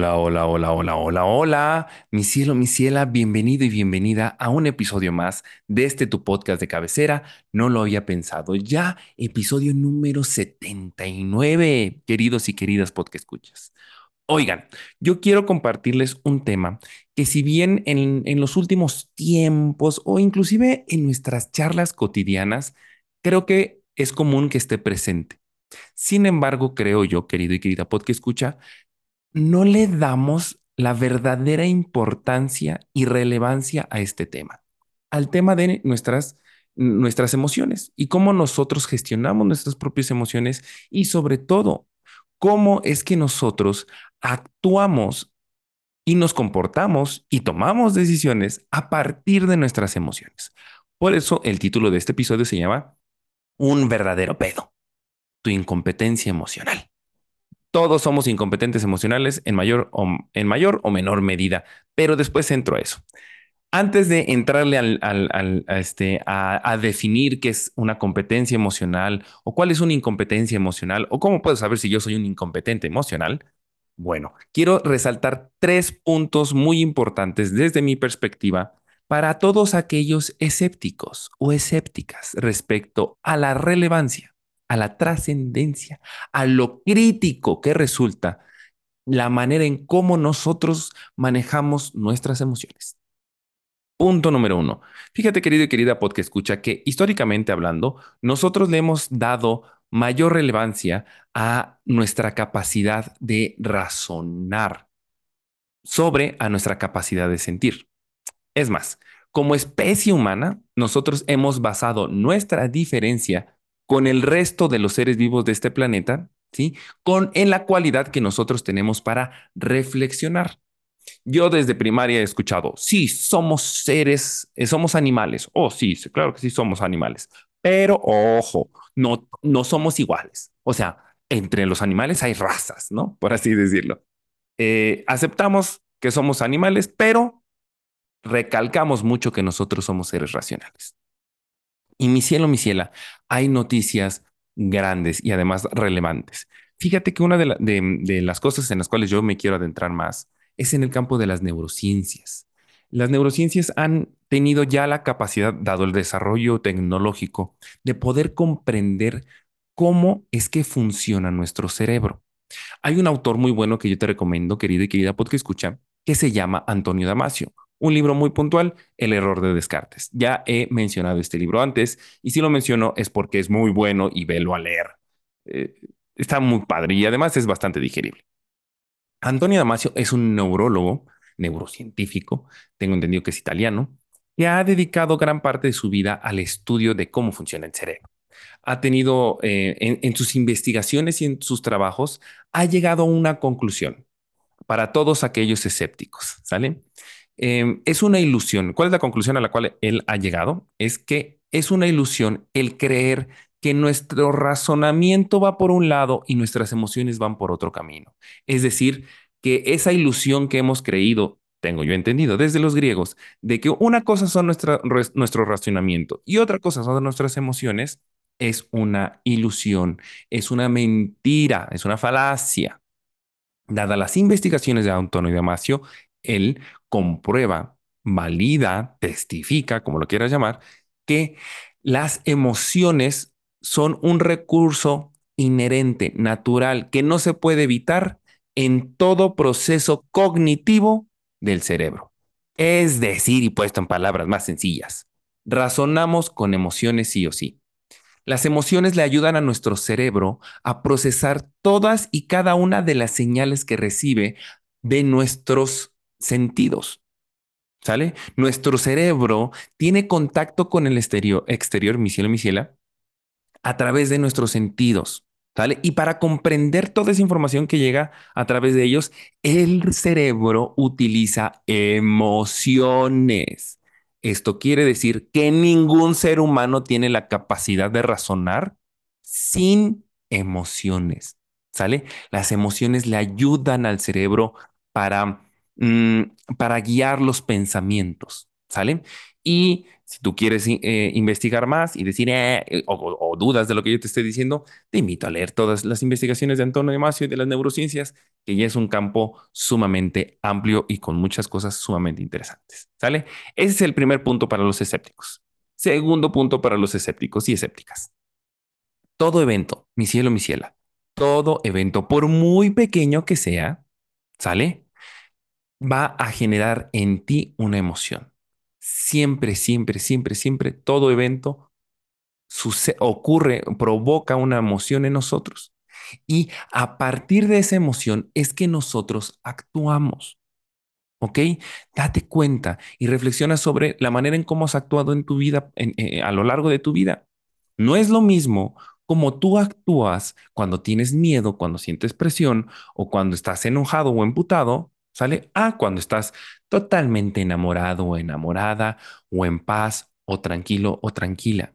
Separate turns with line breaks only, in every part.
Hola, hola, hola, hola, hola, hola. Mi cielo, mi ciela, bienvenido y bienvenida a un episodio más de este tu podcast de cabecera. No lo había pensado. Ya episodio número 79, queridos y queridas podcast escuchas. Oigan, yo quiero compartirles un tema que si bien en, en los últimos tiempos o inclusive en nuestras charlas cotidianas, creo que es común que esté presente. Sin embargo, creo yo, querido y querida podcast escucha, no le damos la verdadera importancia y relevancia a este tema, al tema de nuestras, nuestras emociones y cómo nosotros gestionamos nuestras propias emociones y sobre todo, cómo es que nosotros actuamos y nos comportamos y tomamos decisiones a partir de nuestras emociones. Por eso el título de este episodio se llama Un verdadero pedo, tu incompetencia emocional todos somos incompetentes emocionales en mayor o, en mayor o menor medida, pero después entro a eso. Antes de entrarle al, a, este, a, definir qué es una competencia emocional o cuál es una incompetencia emocional o cómo puedo saber si yo soy un incompetente emocional, bueno, quiero resaltar tres puntos muy importantes desde mi perspectiva para todos aquellos escépticos o escépticas respecto a la relevancia a la trascendencia, a lo crítico que resulta la manera en cómo nosotros manejamos nuestras emociones. Punto número uno. Fíjate, querido y querida podcast escucha, que históricamente hablando, nosotros le hemos dado mayor relevancia a nuestra capacidad de razonar sobre a nuestra capacidad de sentir. Es más, como especie humana, nosotros hemos basado nuestra diferencia con el resto de los seres vivos de este planeta, ¿sí? Con en la cualidad que nosotros tenemos para reflexionar. Yo desde primaria he escuchado, sí, somos seres, eh, somos animales. Oh, sí, claro que sí somos animales. Pero ojo, no, no somos iguales. O sea, entre los animales hay razas, ¿no? Por así decirlo. Eh, aceptamos que somos animales, pero recalcamos mucho que nosotros somos seres racionales. Y mi cielo, mi ciela, hay noticias grandes y además relevantes. Fíjate que una de, las cosas en las cuales yo me quiero adentrar más es en el campo de las neurociencias. Las neurociencias han tenido ya la capacidad, dado el desarrollo tecnológico, de poder comprender cómo es que funciona nuestro cerebro. Hay un autor muy bueno que yo te recomiendo, querido y querida porque escucha, que se llama Antonio Damasio. Un libro muy puntual, El error de Descartes. Ya he mencionado este libro antes y si lo menciono es porque es muy bueno y velo a leer. Eh, está muy padre y además es bastante digerible. Antonio Damasio es un neurólogo, neurocientífico, tengo entendido que es italiano, que ha dedicado gran parte de su vida al estudio de cómo funciona el cerebro. Ha tenido eh, en sus investigaciones y en sus trabajos, ha llegado a una conclusión para todos aquellos escépticos, ¿sale? Em, es una ilusión. ¿Cuál es la conclusión a la cual él ha llegado? Es que es una ilusión el creer que nuestro razonamiento va por un lado y nuestras emociones van por otro camino. Es decir, que esa ilusión que hemos creído, tengo yo entendido desde los griegos, de que una cosa son nuestro razonamiento y otra cosa son nuestras emociones, es una ilusión, es una mentira, es una falacia. Dadas las investigaciones de Antonio Damasio, él comprueba, valida, testifica, como lo quieras llamar, que las emociones son un recurso inherente, natural, que no se puede evitar en todo proceso cognitivo del cerebro. Es decir, y puesto en palabras más sencillas, razonamos con emociones sí o sí. Las emociones le ayudan a nuestro cerebro a procesar todas y cada una de las señales que recibe de nuestros sentidos. ¿Sale? Nuestro cerebro tiene contacto con el exterior, exterior, mi cielo, mi ciela, a través de nuestros sentidos. ¿Sale? Y para comprender toda esa información que llega a través de ellos, el cerebro utiliza emociones. Esto quiere decir que ningún ser humano tiene la capacidad de razonar sin emociones. ¿Sale? Las emociones le ayudan al cerebro para, mm, para guiar los pensamientos. ¿Sale? Y si tú quieres eh, investigar más y decir eh, o, o, dudas de lo que yo te estoy diciendo, te invito a leer todas las investigaciones de Antonio Damasio y de las neurociencias, que ya es un campo sumamente amplio y con muchas cosas sumamente interesantes. ¿Sale? Ese es el primer punto para los escépticos. Segundo punto para los escépticos y escépticas. Todo evento, mi cielo, mi ciela, todo evento, por muy pequeño que sea, ¿sale? Va a generar en ti una emoción siempre, siempre, siempre, siempre, todo evento ocurre, provoca una emoción en nosotros. Y a partir de esa emoción es que nosotros actuamos. ¿Ok? Date cuenta y reflexiona sobre la manera en cómo has actuado en tu vida, eh, a lo largo de tu vida. No es lo mismo como tú actúas cuando tienes miedo, cuando sientes presión o cuando estás enojado o emputado, ¿sale? Ah, cuando estás totalmente enamorado o enamorada o en paz o tranquilo o tranquila.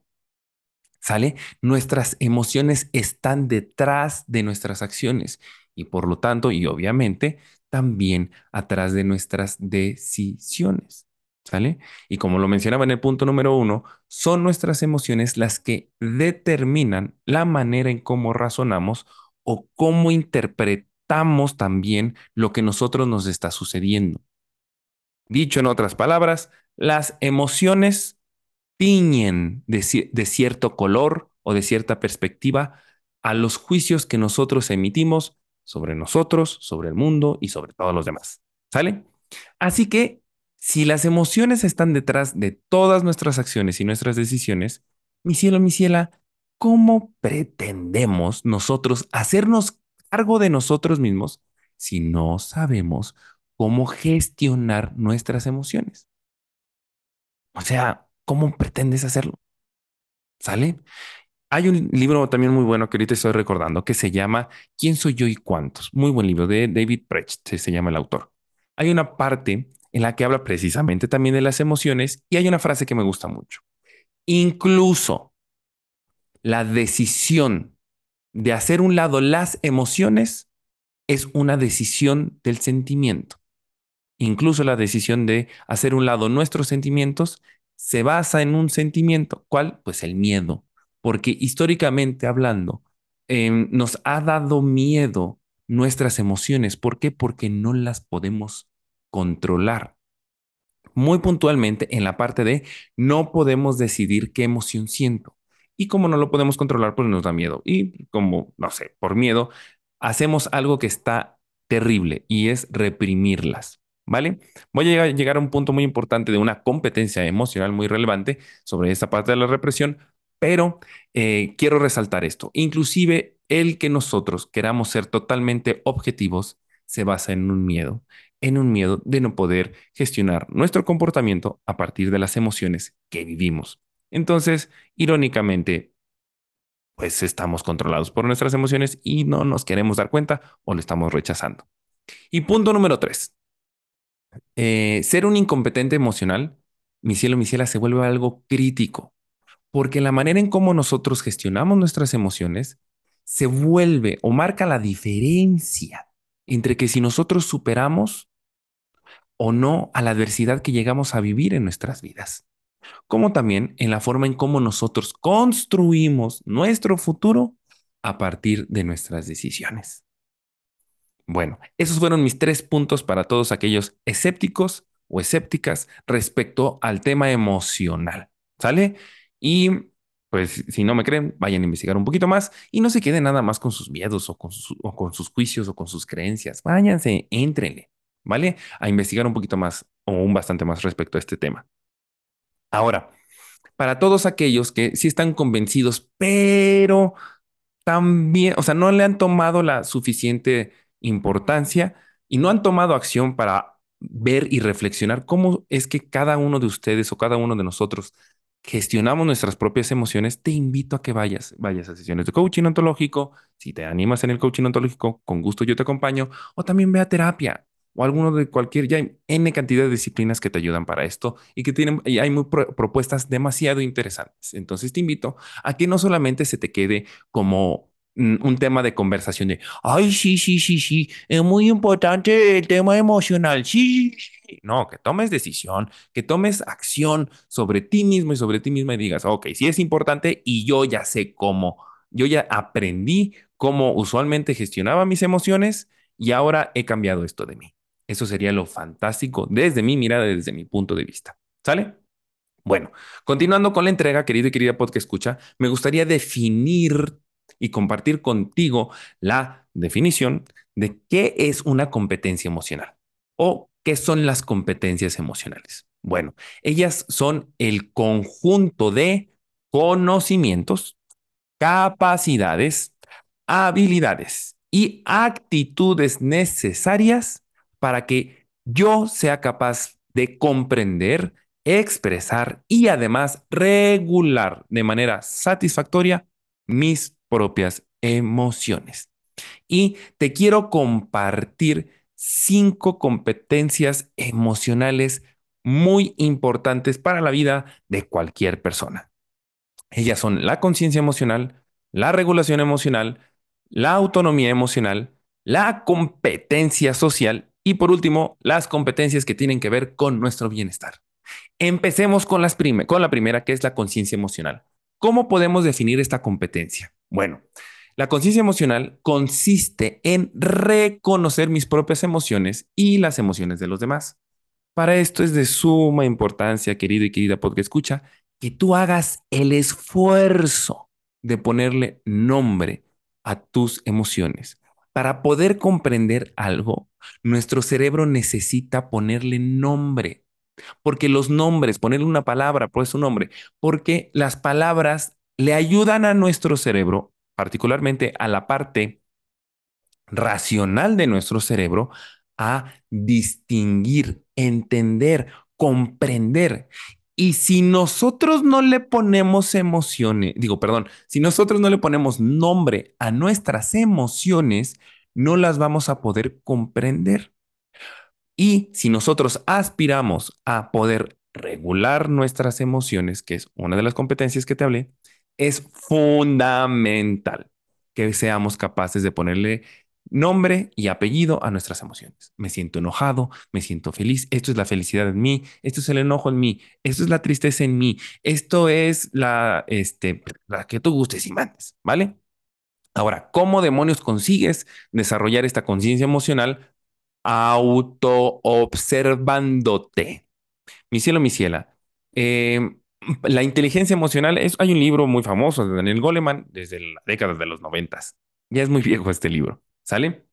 ¿Sale? Nuestras emociones están detrás de nuestras acciones y por lo tanto, y obviamente, también atrás de nuestras decisiones. ¿Sale? Y como lo mencionaba en el punto número uno, son nuestras emociones las que determinan la manera en cómo razonamos o cómo interpretamos también lo que nosotros nos está sucediendo. Dicho en otras palabras, las emociones tiñen de, de cierto color o de cierta perspectiva a los juicios que nosotros emitimos sobre nosotros, sobre el mundo y sobre todos los demás. ¿Sale? Así que si las emociones están detrás de todas nuestras acciones y nuestras decisiones, mi cielo, mi ciela, ¿cómo pretendemos nosotros hacernos cargo de nosotros mismos si no sabemos cómo gestionar nuestras emociones. O sea, ¿cómo pretendes hacerlo? ¿Sale? Hay un libro también muy bueno que ahorita estoy recordando que se llama ¿Quién soy yo y cuántos? Muy buen libro de David Precht, se llama el autor. Hay una parte en la que habla precisamente también de las emociones y hay una frase que me gusta mucho. Incluso la decisión de hacer un lado las emociones es una decisión del sentimiento. Incluso la decisión de hacer un lado nuestros sentimientos se basa en un sentimiento. ¿Cuál? Pues el miedo. Porque históricamente hablando, em, nos ha dado miedo nuestras emociones. ¿Por qué? Porque no las podemos controlar. Muy puntualmente en la parte de no podemos decidir qué emoción siento. Y como no lo podemos controlar, pues nos da miedo. Y como, no sé, por miedo, hacemos algo que está terrible y es reprimirlas. ¿Vale? Voy a llegar a un punto muy importante de una competencia emocional muy relevante sobre esta parte de la represión, pero eh, quiero resaltar esto. Inclusive el que nosotros queramos ser totalmente objetivos se basa en un miedo, en un miedo de no poder gestionar nuestro comportamiento a partir de las emociones que vivimos. Entonces, irónicamente, pues estamos controlados por nuestras emociones y no nos queremos dar cuenta o lo estamos rechazando. Y punto número tres. Eh, ser un incompetente emocional, mi cielo, mi ciela, se vuelve algo crítico, porque la manera en cómo nosotros gestionamos nuestras emociones se vuelve o marca la diferencia entre que si nosotros superamos o no a la adversidad que llegamos a vivir en nuestras vidas como también en la forma en cómo nosotros construimos nuestro futuro a partir de nuestras decisiones. Bueno, esos fueron mis tres puntos para todos aquellos escépticos o escépticas respecto al tema emocional. ¿Sale? Y pues si no me creen, vayan a investigar un poquito más y no se queden nada más con sus miedos o con, sus juicios o con sus creencias. Váyanse, éntrenle, ¿vale? A investigar un poquito más o un bastante más respecto a este tema. Ahora, para todos aquellos que sí están convencidos, pero también, o sea, no le han tomado la suficiente importancia y no han tomado acción para ver y reflexionar cómo es que cada uno de ustedes o cada uno de nosotros gestionamos nuestras propias emociones, te invito a que vayas, vayas a sesiones de coaching ontológico. Si te animas en el coaching ontológico, con gusto yo te acompaño. O también ve a terapia o alguno de cualquier, ya hay N cantidad de disciplinas que te ayudan para esto y que tienen, y hay muy propuestas demasiado interesantes. Entonces te invito a que no solamente se te quede como un tema de conversación de, ay, sí, sí, sí, sí, es muy importante el tema emocional, sí, sí, sí. No, que tomes decisión, que tomes acción sobre ti mismo y sobre ti misma y digas, ok, sí es importante y yo ya sé cómo, yo ya aprendí cómo usualmente gestionaba mis emociones y ahora he cambiado esto de mí. Eso sería lo fantástico desde mi mirada, desde mi punto de vista. ¿Sale? Bueno, continuando con la entrega, querido y querida podcast escucha, me gustaría definir y compartir contigo la definición de qué es una competencia emocional o qué son las competencias emocionales. Bueno, ellas son el conjunto de conocimientos, capacidades, habilidades y actitudes necesarias para que yo sea capaz de comprender, expresar y además regular de manera satisfactoria mis propias emociones. Y te quiero compartir cinco competencias emocionales muy importantes para la vida de cualquier persona. Ellas son la conciencia emocional, la regulación emocional, la autonomía emocional, la competencia social y por último, las competencias que tienen que ver con nuestro bienestar. Empecemos con, las con la primera, que es la conciencia emocional. ¿Cómo podemos definir esta competencia? Bueno, la conciencia emocional consiste en reconocer mis propias emociones y las emociones de los demás. Para esto es de suma importancia, querido y querida porque escucha, que tú hagas el esfuerzo de ponerle nombre a tus emociones. Para poder comprender algo, nuestro cerebro necesita ponerle nombre, porque los nombres, ponerle una palabra, pues un nombre, porque las palabras le ayudan a nuestro cerebro, particularmente a la parte racional de nuestro cerebro, a distinguir, entender, comprender. Y si nosotros no le ponemos emociones, digo, perdón, si nosotros no le ponemos nombre a nuestras emociones, no las vamos a poder comprender. Y si nosotros aspiramos a poder regular nuestras emociones, que es una de las competencias que te hablé, es fundamental que seamos capaces de ponerle nombre y apellido a nuestras emociones. Me siento enojado, me siento feliz, esto es la felicidad en mí, esto es el enojo en mí, esto es la tristeza en mí, esto es la, este, la que tú gustes y mandes, ¿vale? Ahora, ¿cómo demonios consigues desarrollar esta conciencia emocional autoobservándote? Mi cielo, mi ciela. Eh, la inteligencia emocional es, hay un libro muy famoso de Daniel Goleman desde la década de los noventas. Ya es muy viejo este libro, ¿sale?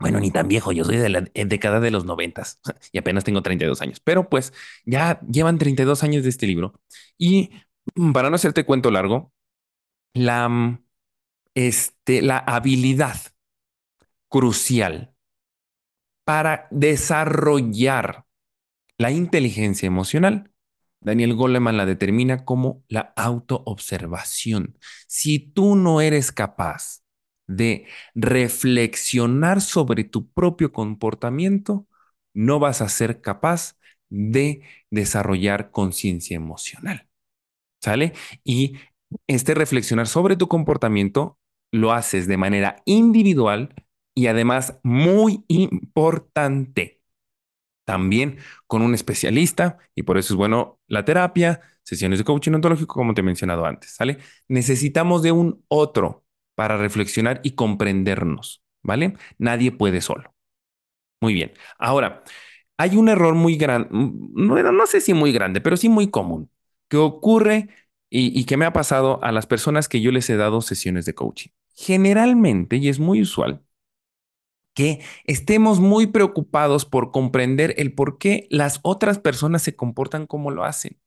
Bueno, ni tan viejo, yo soy de la década de los noventas y apenas tengo 32 años, pero pues ya llevan 32 años de este libro. Y para no hacerte cuento largo, la, este, la habilidad crucial para desarrollar la inteligencia emocional. Daniel Goleman la determina como la autoobservación. Si tú no eres capaz de reflexionar sobre tu propio comportamiento, no vas a ser capaz de desarrollar conciencia emocional. ¿Sale? Y este reflexionar sobre tu comportamiento lo haces de manera individual y además muy importante. También con un especialista y por eso es bueno la terapia, sesiones de coaching ontológico como te he mencionado antes, ¿sale? Necesitamos de un otro para reflexionar y comprendernos, ¿vale? Nadie puede solo. Muy bien. Ahora, hay un error muy grande, no, no sé si muy grande, pero sí muy común, que ocurre y, que me ha pasado a las personas que yo les he dado sesiones de coaching. Generalmente, y es muy usual, que estemos muy preocupados por comprender el por qué las otras personas se comportan como lo hacen.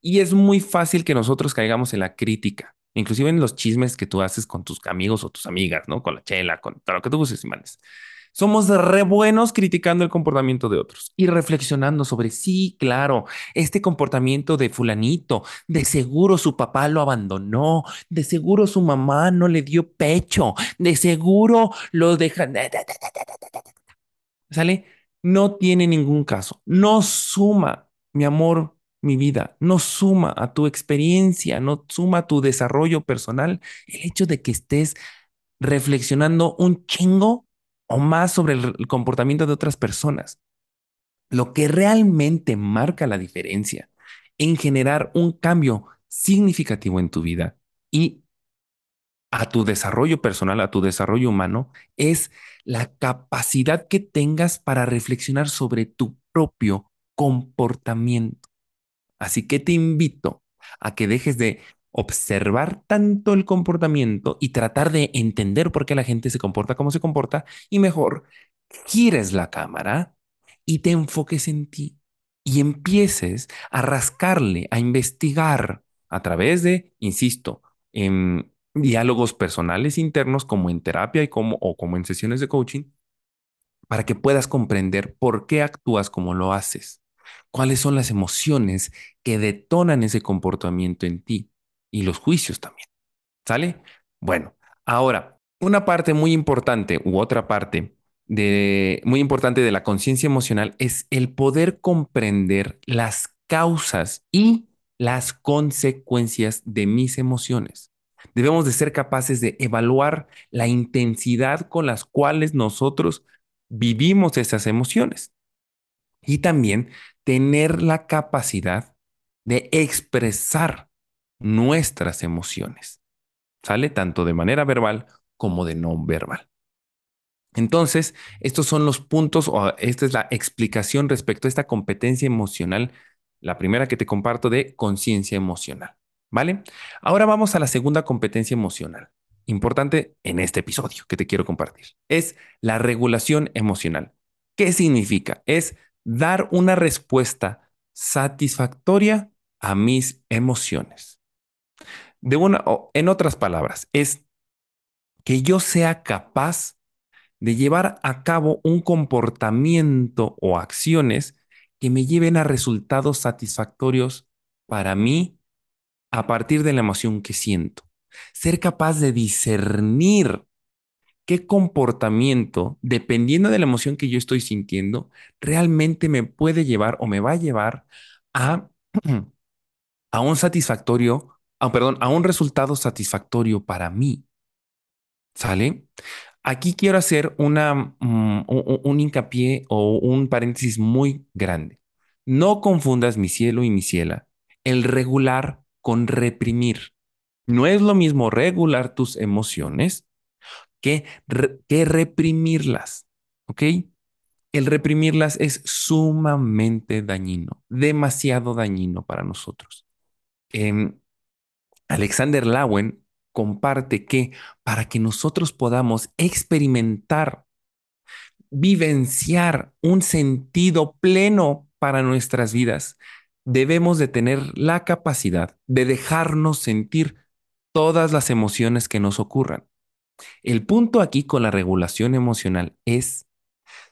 Y es muy fácil que nosotros caigamos en la crítica, inclusive en los chismes que tú haces con tus amigos o tus amigas, ¿no? Con la chela, con todo lo que tú uses y mandes. Somos re buenos criticando el comportamiento de otros y reflexionando sobre, sí, claro, este comportamiento de fulanito, de seguro su papá lo abandonó, de seguro su mamá no le dio pecho, de seguro lo dejan... ¿Sale? No tiene ningún caso. No suma, mi amor, mi vida, no suma a tu experiencia, no suma a tu desarrollo personal el hecho de que estés reflexionando un chingo o más sobre el comportamiento de otras personas. Lo que realmente marca la diferencia en generar un cambio significativo en tu vida y a tu desarrollo personal, a tu desarrollo humano, es la capacidad que tengas para reflexionar sobre tu propio comportamiento. Así que te invito a que dejes de observar tanto el comportamiento y tratar de entender por qué la gente se comporta como se comporta y mejor gires la cámara y te enfoques en ti y empieces a rascarle, a investigar a través de, insisto, en diálogos personales internos como en terapia y como o como en sesiones de coaching para que puedas comprender por qué actúas como lo haces, cuáles son las emociones que detonan ese comportamiento en ti y los juicios también. ¿Sale? Bueno, ahora, una parte muy importante u otra parte de muy importante de la conciencia emocional es el poder comprender las causas y las consecuencias de mis emociones. Debemos de ser capaces de evaluar la intensidad con las cuales nosotros vivimos esas emociones y también tener la capacidad de expresar nuestras emociones. ¿Sale? Tanto de manera verbal como de no verbal. Entonces, estos son los puntos, o esta es la explicación respecto a esta competencia emocional, la primera que te comparto de conciencia emocional. ¿Vale? Ahora vamos a la segunda competencia emocional, importante en este episodio que te quiero compartir. Es la regulación emocional. ¿Qué significa? Es dar una respuesta satisfactoria a mis emociones. De una, en otras palabras, es que yo sea capaz de llevar a cabo un comportamiento o acciones que me lleven a resultados satisfactorios para mí a partir de la emoción que siento. Ser capaz de discernir qué comportamiento, dependiendo de la emoción que yo estoy sintiendo, realmente me puede llevar o me va a llevar a, a un satisfactorio ah, perdón, a un resultado satisfactorio para mí. ¿Sale? Aquí quiero hacer una, mm, un, un hincapié o un paréntesis muy grande. No confundas mi cielo y mi ciela, el regular con reprimir. No es lo mismo regular tus emociones que, que reprimirlas. ¿Ok? El reprimirlas es sumamente dañino, demasiado dañino para nosotros. Eh, Alexander Lawen comparte que para que nosotros podamos experimentar, vivenciar un sentido pleno para nuestras vidas, debemos de tener la capacidad de dejarnos sentir todas las emociones que nos ocurran. El punto aquí con la regulación emocional es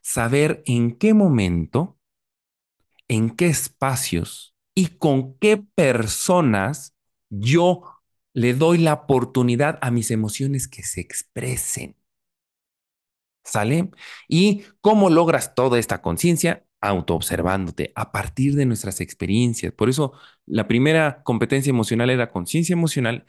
saber en qué momento, en qué espacios y con qué personas yo le doy la oportunidad a mis emociones que se expresen. ¿Sale? ¿Y cómo logras toda esta conciencia? Autoobservándote a partir de nuestras experiencias. Por eso la primera competencia emocional era conciencia emocional,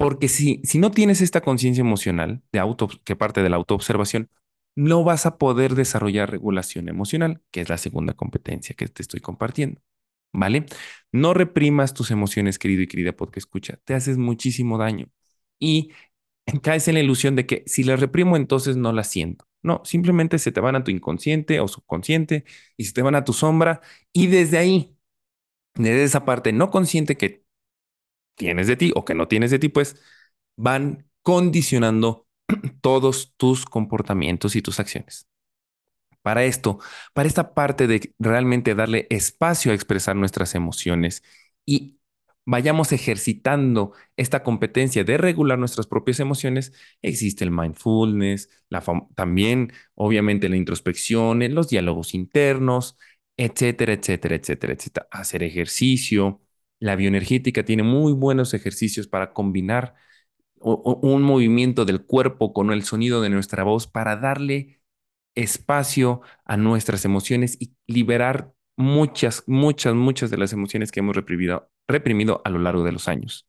porque si, si no tienes esta conciencia emocional de auto, que parte de la autoobservación, no vas a poder desarrollar regulación emocional, que es la segunda competencia que te estoy compartiendo. ¿vale? No reprimas tus emociones, querido y querida porque escucha, te haces muchísimo daño y caes en la ilusión de que si las reprimo entonces no las siento. No, simplemente se te van a tu inconsciente o subconsciente y se te van a tu sombra y desde ahí, desde esa parte no consciente que tienes de ti o que no tienes de ti, pues van condicionando todos tus comportamientos y tus acciones para esto, para esta parte de realmente darle espacio a expresar nuestras emociones y vayamos ejercitando esta competencia de regular nuestras propias emociones, existe el mindfulness, también obviamente la introspección, los diálogos internos, etcétera, etcétera, etcétera, etcétera. Hacer ejercicio. La bioenergética tiene muy buenos ejercicios para combinar un movimiento del cuerpo con el sonido de nuestra voz para darle espacio a nuestras emociones y liberar muchas, muchas, muchas de las emociones que hemos reprimido, a lo largo de los años.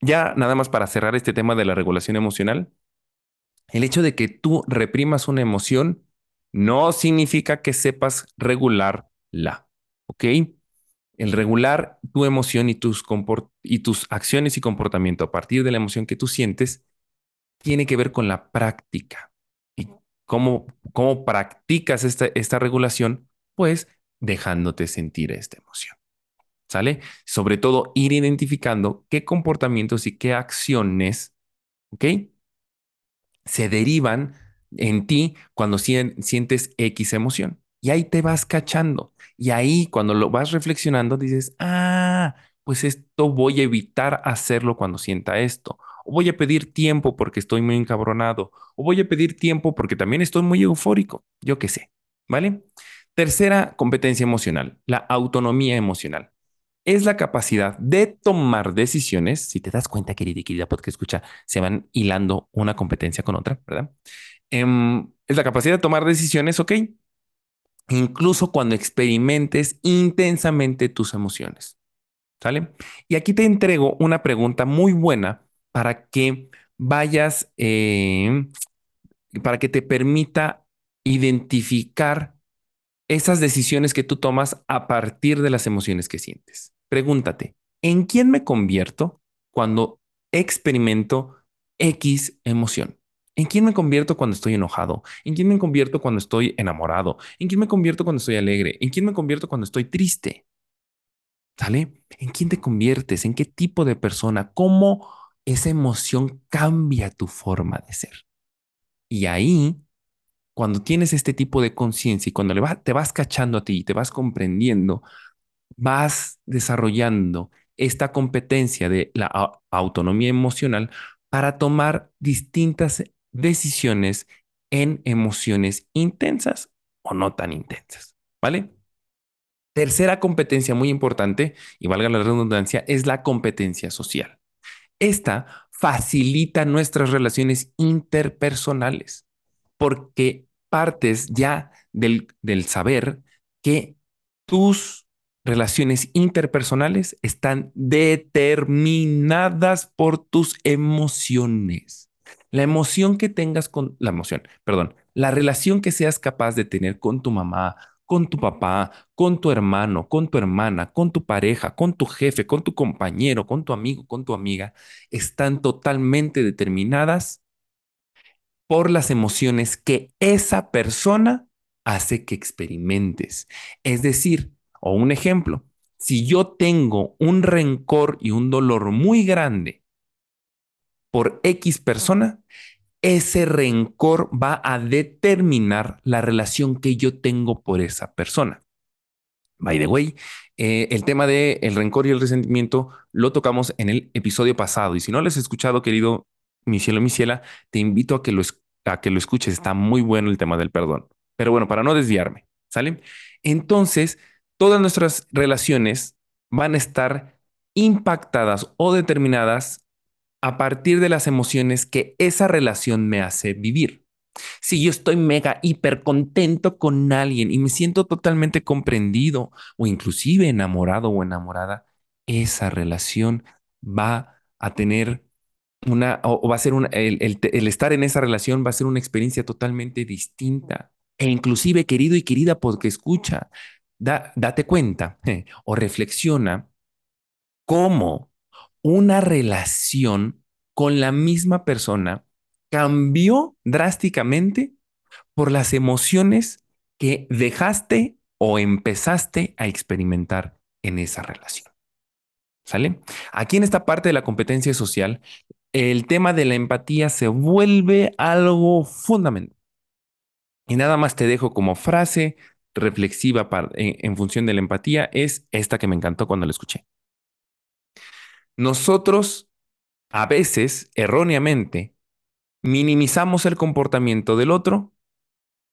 Ya nada más para cerrar este tema de la regulación emocional, el hecho de que tú reprimas una emoción no significa que sepas regularla, ¿ok? El regular tu emoción y tus, acciones y comportamiento a partir de la emoción que tú sientes tiene que ver con la práctica. ¿Y cómo, cómo practicas esta, esta regulación? Pues dejándote sentir esta emoción. ¿Sale? Sobre todo ir identificando qué comportamientos y qué acciones, ¿ok? Se derivan en ti cuando sientes X emoción. Y ahí te vas cachando. Y ahí cuando lo vas reflexionando dices, ah, pues esto voy a evitar hacerlo cuando sienta esto. O voy a pedir tiempo porque estoy muy encabronado. O voy a pedir tiempo porque también estoy muy eufórico. Yo qué sé. ¿Vale? Tercera competencia emocional, la autonomía emocional. Es la capacidad de tomar decisiones. Si te das cuenta, querida y querida porque escucha, se van hilando una competencia con otra, ¿verdad? Em, es la capacidad de tomar decisiones, ¿ok? Incluso cuando experimentes intensamente tus emociones. ¿Sale? Y aquí te entrego una pregunta muy buena para que vayas, em, para que te permita identificar esas decisiones que tú tomas a partir de las emociones que sientes. Pregúntate, ¿en quién me convierto cuando experimento X emoción? ¿En quién me convierto cuando estoy enojado? ¿En quién me convierto cuando estoy enamorado? ¿En quién me convierto cuando estoy alegre? ¿En quién me convierto cuando estoy triste? ¿Sale? ¿En quién te conviertes? ¿En qué tipo de persona? ¿Cómo esa emoción cambia tu forma de ser? Y ahí cuando tienes este tipo de conciencia y cuando le te vas cachando a ti y te vas comprendiendo, vas desarrollando esta competencia de la autonomía emocional para tomar distintas decisiones en emociones intensas o no tan intensas, ¿vale? Tercera competencia muy importante, y valga la redundancia, es la competencia social. Esta facilita nuestras relaciones interpersonales porque partes ya del, del saber que tus relaciones interpersonales están determinadas por tus emociones. La emoción que tengas con la emoción, perdón, la relación que seas capaz de tener con tu mamá, con tu papá, con tu hermano, con tu hermana, con tu pareja, con tu jefe, con tu compañero, con tu amigo, con tu amiga, están totalmente determinadas por las emociones que esa persona hace que experimentes. Es decir, o un ejemplo, si yo tengo un rencor y un dolor muy grande por X persona, ese rencor va a determinar la relación que yo tengo por esa persona. By the way, eh, el tema del el rencor y el resentimiento lo tocamos en el episodio pasado. Y si no lo has escuchado, querido mi cielo, mi ciela, te invito a que lo, a que lo escuches. Está muy bueno el tema del perdón. Pero bueno, para no desviarme, ¿sale? Entonces, todas nuestras relaciones van a estar impactadas o determinadas a partir de las emociones que esa relación me hace vivir. Si yo estoy mega hiper contento con alguien y me siento totalmente comprendido o inclusive enamorado o enamorada, esa relación va a tener una, o, va a ser una, el, estar en esa relación va a ser una experiencia totalmente distinta. E inclusive, querido y querida, porque escucha, date cuenta o reflexiona cómo una relación con la misma persona cambió drásticamente por las emociones que dejaste o empezaste a experimentar en esa relación. ¿Sale? Aquí en esta parte de la competencia social, el tema de la empatía se vuelve algo fundamental. Y nada más te dejo como frase reflexiva en, en función de la empatía, es esta que me encantó cuando la escuché. Nosotros a veces, erróneamente, minimizamos el comportamiento del otro,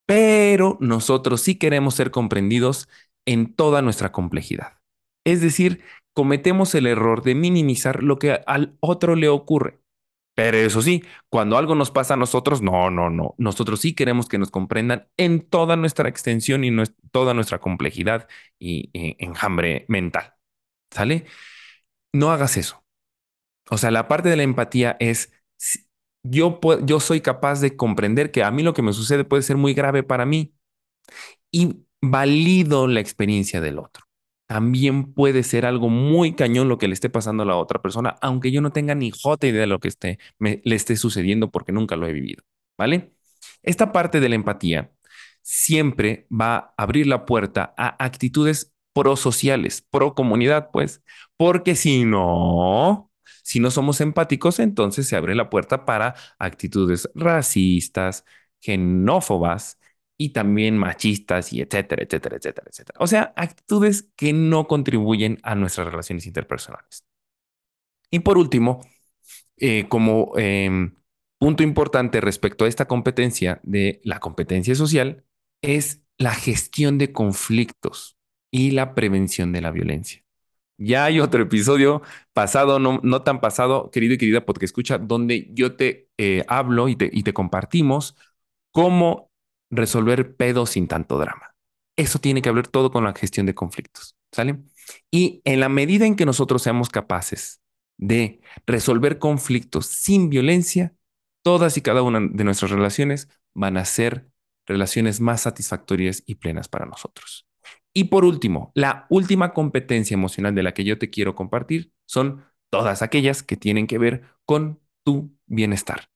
pero nosotros sí queremos ser comprendidos en toda nuestra complejidad. Es decir, cometemos el error de minimizar lo que al otro le ocurre. Pero eso sí, cuando algo nos pasa a nosotros, no, no, no. Nosotros sí queremos que nos comprendan en toda nuestra extensión y toda nuestra complejidad y, enjambre mental. ¿Sale? No hagas eso. O sea, la parte de la empatía es, yo, yo soy capaz de comprender que a mí lo que me sucede puede ser muy grave para mí y valido la experiencia del otro también puede ser algo muy cañón lo que le esté pasando a la otra persona, aunque yo no tenga ni jota idea de lo que le esté sucediendo porque nunca lo he vivido, ¿vale? Esta parte de la empatía siempre va a abrir la puerta a actitudes prosociales, pro comunidad, pues, porque si no, si no somos empáticos, entonces se abre la puerta para actitudes racistas, xenófobas, y también machistas y etcétera, etcétera, etcétera, etcétera. O sea, actitudes que no contribuyen a nuestras relaciones interpersonales. Y por último, eh, como em, punto importante respecto a esta competencia de la competencia social, es la gestión de conflictos y la prevención de la violencia. Ya hay otro episodio pasado, no, no tan pasado, querido y querida porque escucha, donde yo te eh, hablo y te, y te compartimos cómo resolver pedos sin tanto drama. Eso tiene que ver todo con la gestión de conflictos, ¿sale? Y en la medida en que nosotros seamos capaces de resolver conflictos sin violencia, todas y cada una de nuestras relaciones van a ser relaciones más satisfactorias y plenas para nosotros. Y por último, la última competencia emocional de la que yo te quiero compartir son todas aquellas que tienen que ver con tu bienestar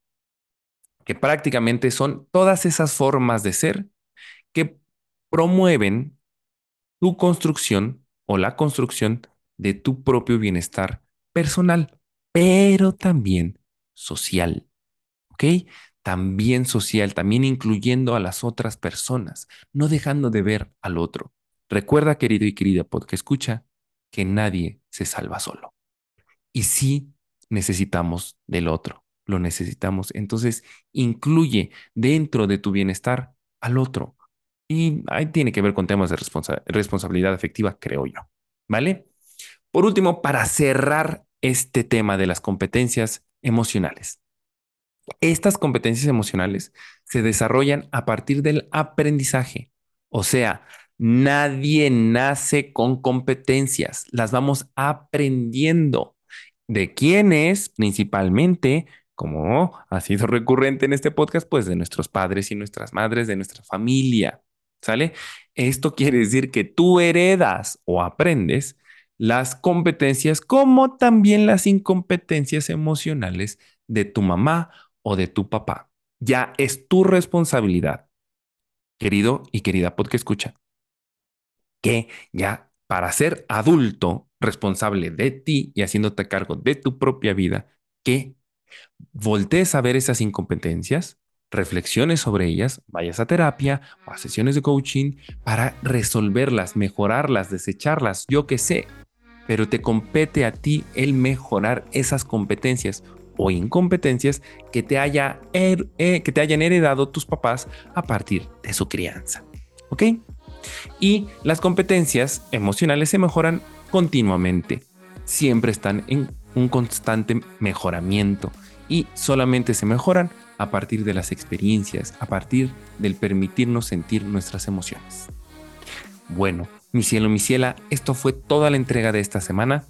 que prácticamente son todas esas formas de ser que promueven tu construcción o la construcción de tu propio bienestar personal, pero también social. ¿Ok? También social, también incluyendo a las otras personas, no dejando de ver al otro. Recuerda, querido y querida porque escucha, que nadie se salva solo. Y sí necesitamos del otro lo necesitamos. Entonces, incluye dentro de tu bienestar al otro. Y ahí tiene que ver con temas de responsabilidad afectiva, creo yo. ¿Vale? Por último, para cerrar este tema de las competencias emocionales. Estas competencias emocionales se desarrollan a partir del aprendizaje. O sea, nadie nace con competencias, las vamos aprendiendo. ¿De quiénes? Principalmente como ha sido recurrente en este podcast, pues de nuestros padres y nuestras madres, de nuestra familia, ¿sale? Esto quiere decir que tú heredas o aprendes las competencias como también las incompetencias emocionales de tu mamá o de tu papá. Ya es tu responsabilidad, querido y querida podcast escucha, que ya para ser adulto responsable de ti y haciéndote cargo de tu propia vida, que voltees a ver esas incompetencias, reflexiones sobre ellas, vayas a terapia a sesiones de coaching para resolverlas, mejorarlas, desecharlas, yo qué sé. Pero te compete a ti el mejorar esas competencias o incompetencias que te, eh, que te hayan heredado tus papás a partir de su crianza. ¿Ok? Y las competencias emocionales se mejoran continuamente. Siempre están en un constante mejoramiento y solamente se mejoran a partir de las experiencias, a partir del permitirnos sentir nuestras emociones. Bueno, mi cielo, mi ciela, esto fue toda la entrega de esta semana.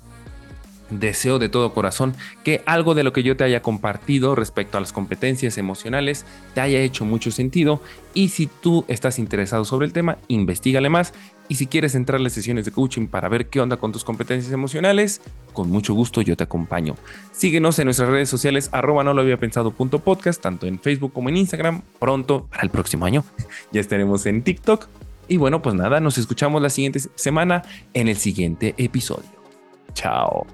Deseo de todo corazón que algo de lo que yo te haya compartido respecto a las competencias emocionales te haya hecho mucho sentido y si tú estás interesado sobre el tema, investigale más y si quieres entrar a las sesiones de coaching para ver qué onda con tus competencias emocionales, con mucho gusto yo te acompaño. Síguenos en nuestras redes sociales arroba no lo había pensado podcast, tanto en Facebook como en Instagram. Pronto, para el próximo año, ya estaremos en TikTok. Y bueno, pues nada, nos escuchamos la siguiente semana en el siguiente episodio. Chao.